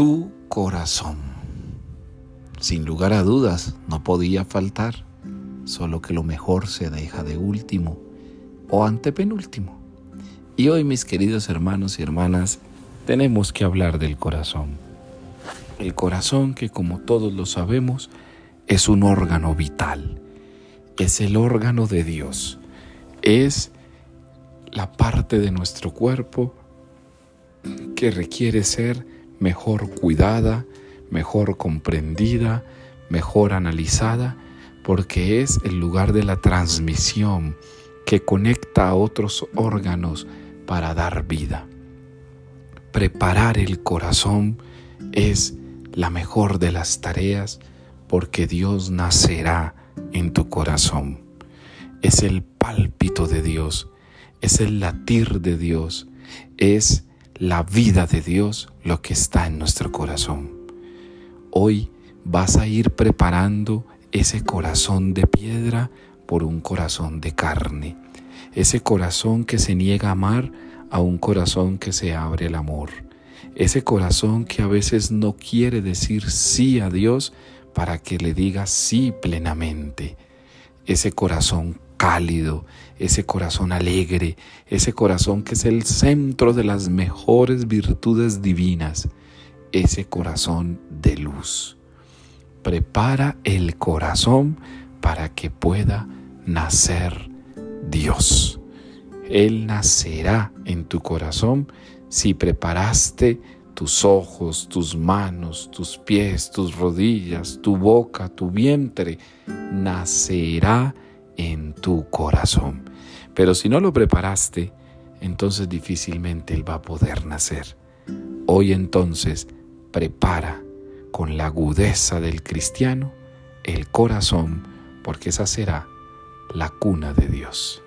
tu corazón. Sin lugar a dudas, no podía faltar, solo que lo mejor se deja de último o antepenúltimo. Y hoy, mis queridos hermanos y hermanas, tenemos que hablar del corazón. El corazón que, como todos lo sabemos, es un órgano vital, es el órgano de Dios, es la parte de nuestro cuerpo que requiere ser mejor cuidada, mejor comprendida, mejor analizada, porque es el lugar de la transmisión que conecta a otros órganos para dar vida. Preparar el corazón es la mejor de las tareas porque Dios nacerá en tu corazón. Es el pálpito de Dios, es el latir de Dios, es la vida de Dios lo que está en nuestro corazón. Hoy vas a ir preparando ese corazón de piedra por un corazón de carne, ese corazón que se niega a amar a un corazón que se abre al amor, ese corazón que a veces no quiere decir sí a Dios para que le diga sí plenamente, ese corazón cálido, ese corazón alegre, ese corazón que es el centro de las mejores virtudes divinas, ese corazón de luz. Prepara el corazón para que pueda nacer Dios. Él nacerá en tu corazón si preparaste tus ojos, tus manos, tus pies, tus rodillas, tu boca, tu vientre. Nacerá en tu corazón. Pero si no lo preparaste, entonces difícilmente Él va a poder nacer. Hoy entonces prepara con la agudeza del cristiano el corazón, porque esa será la cuna de Dios.